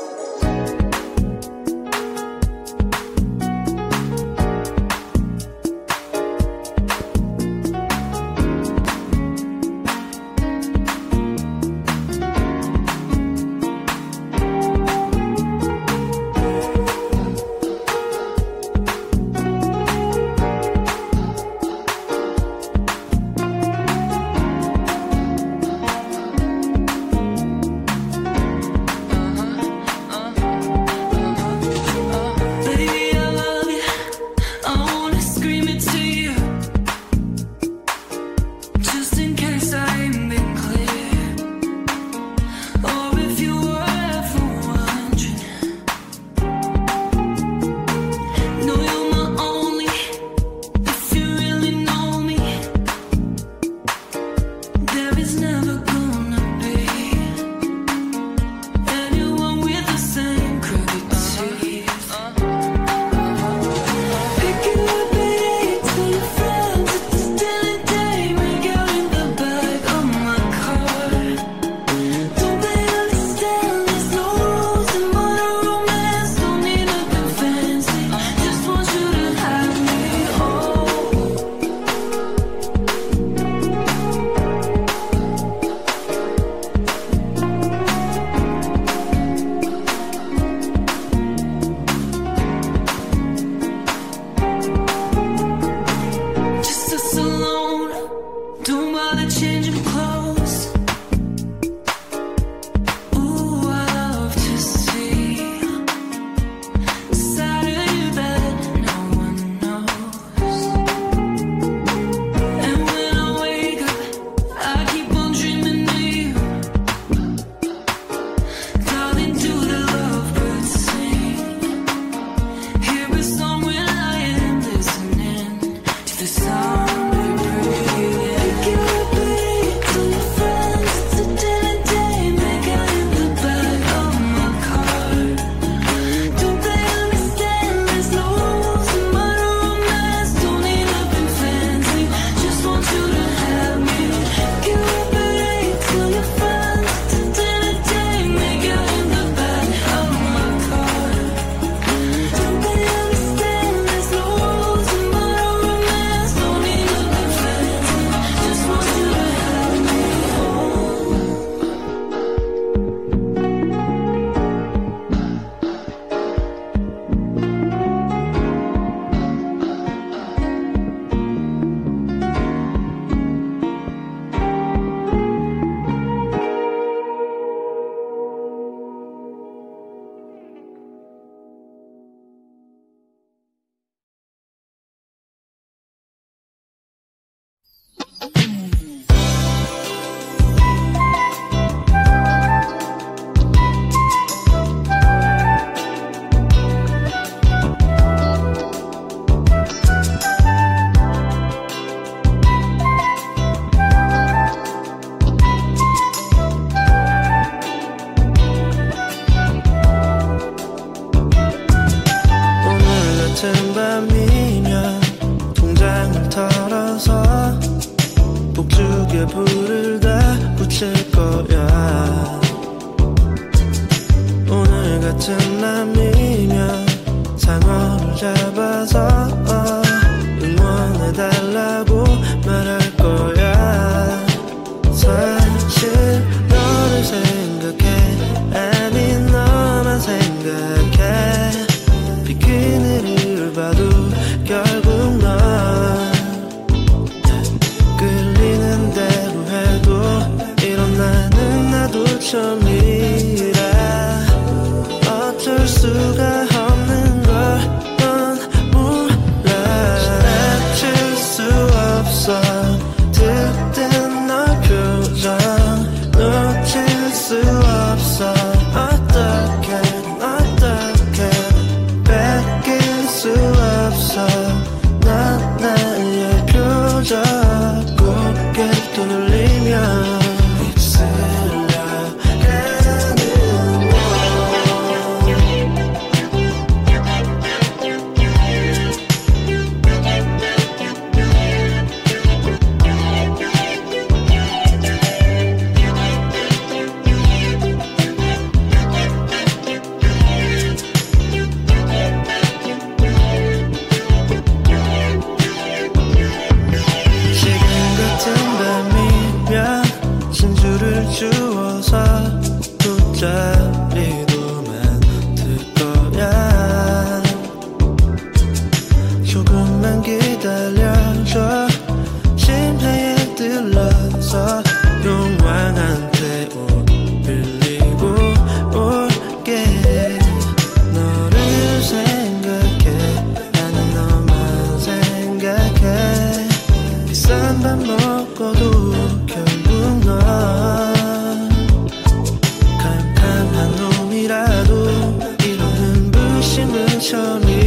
Bye. show me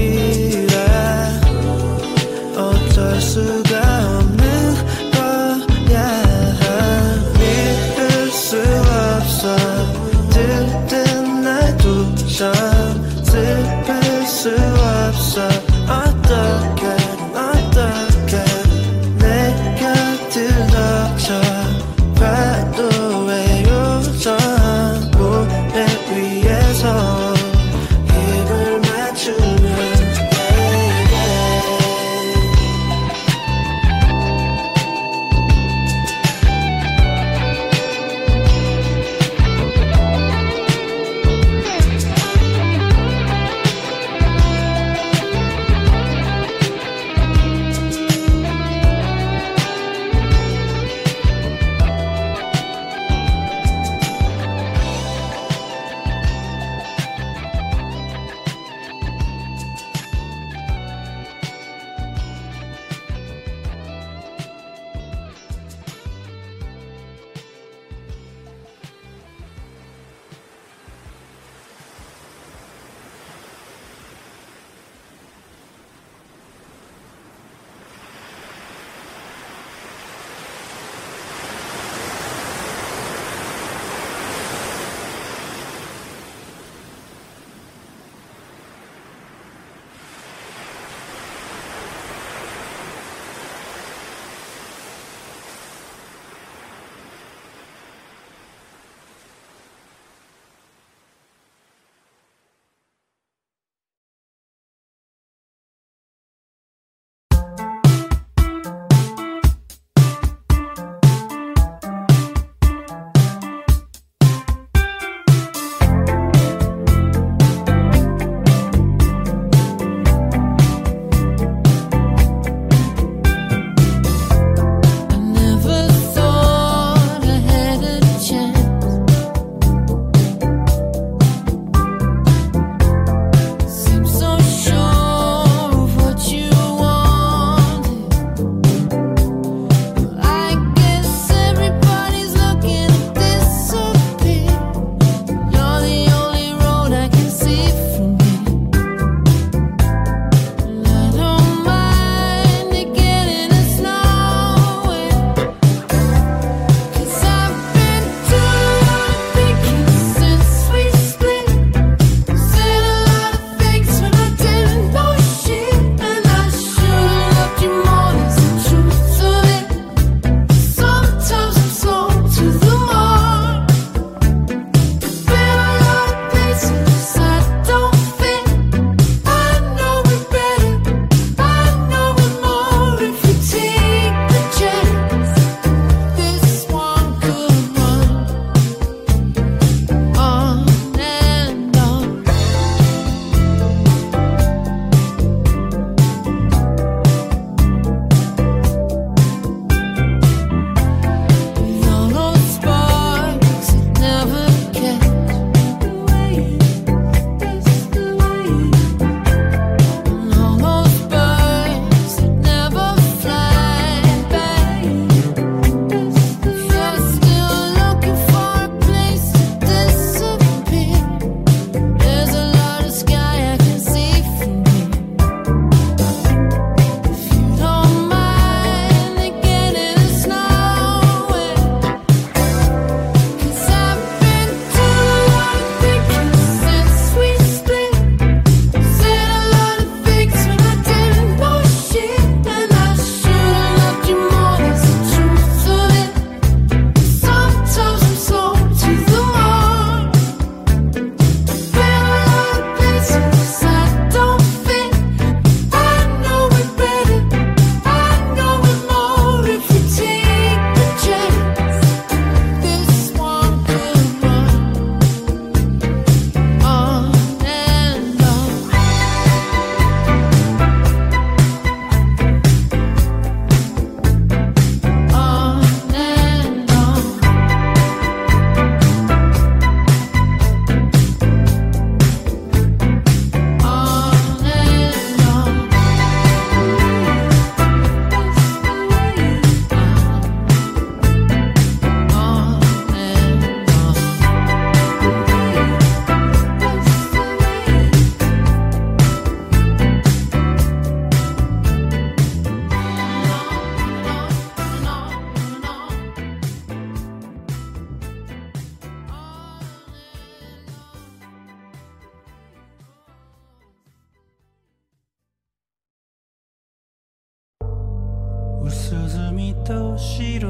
海と白。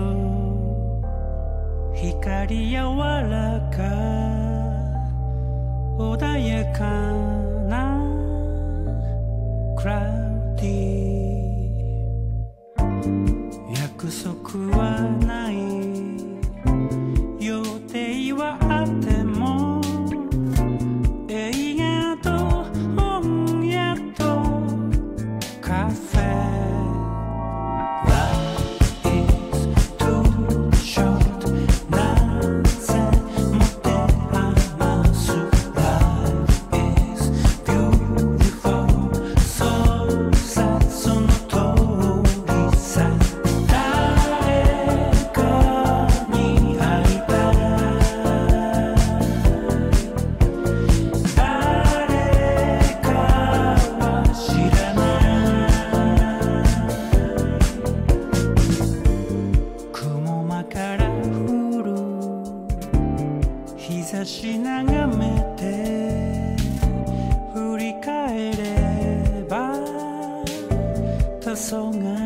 光柔らか。穏やかな。クラウディし眺めて振り返れば黄昏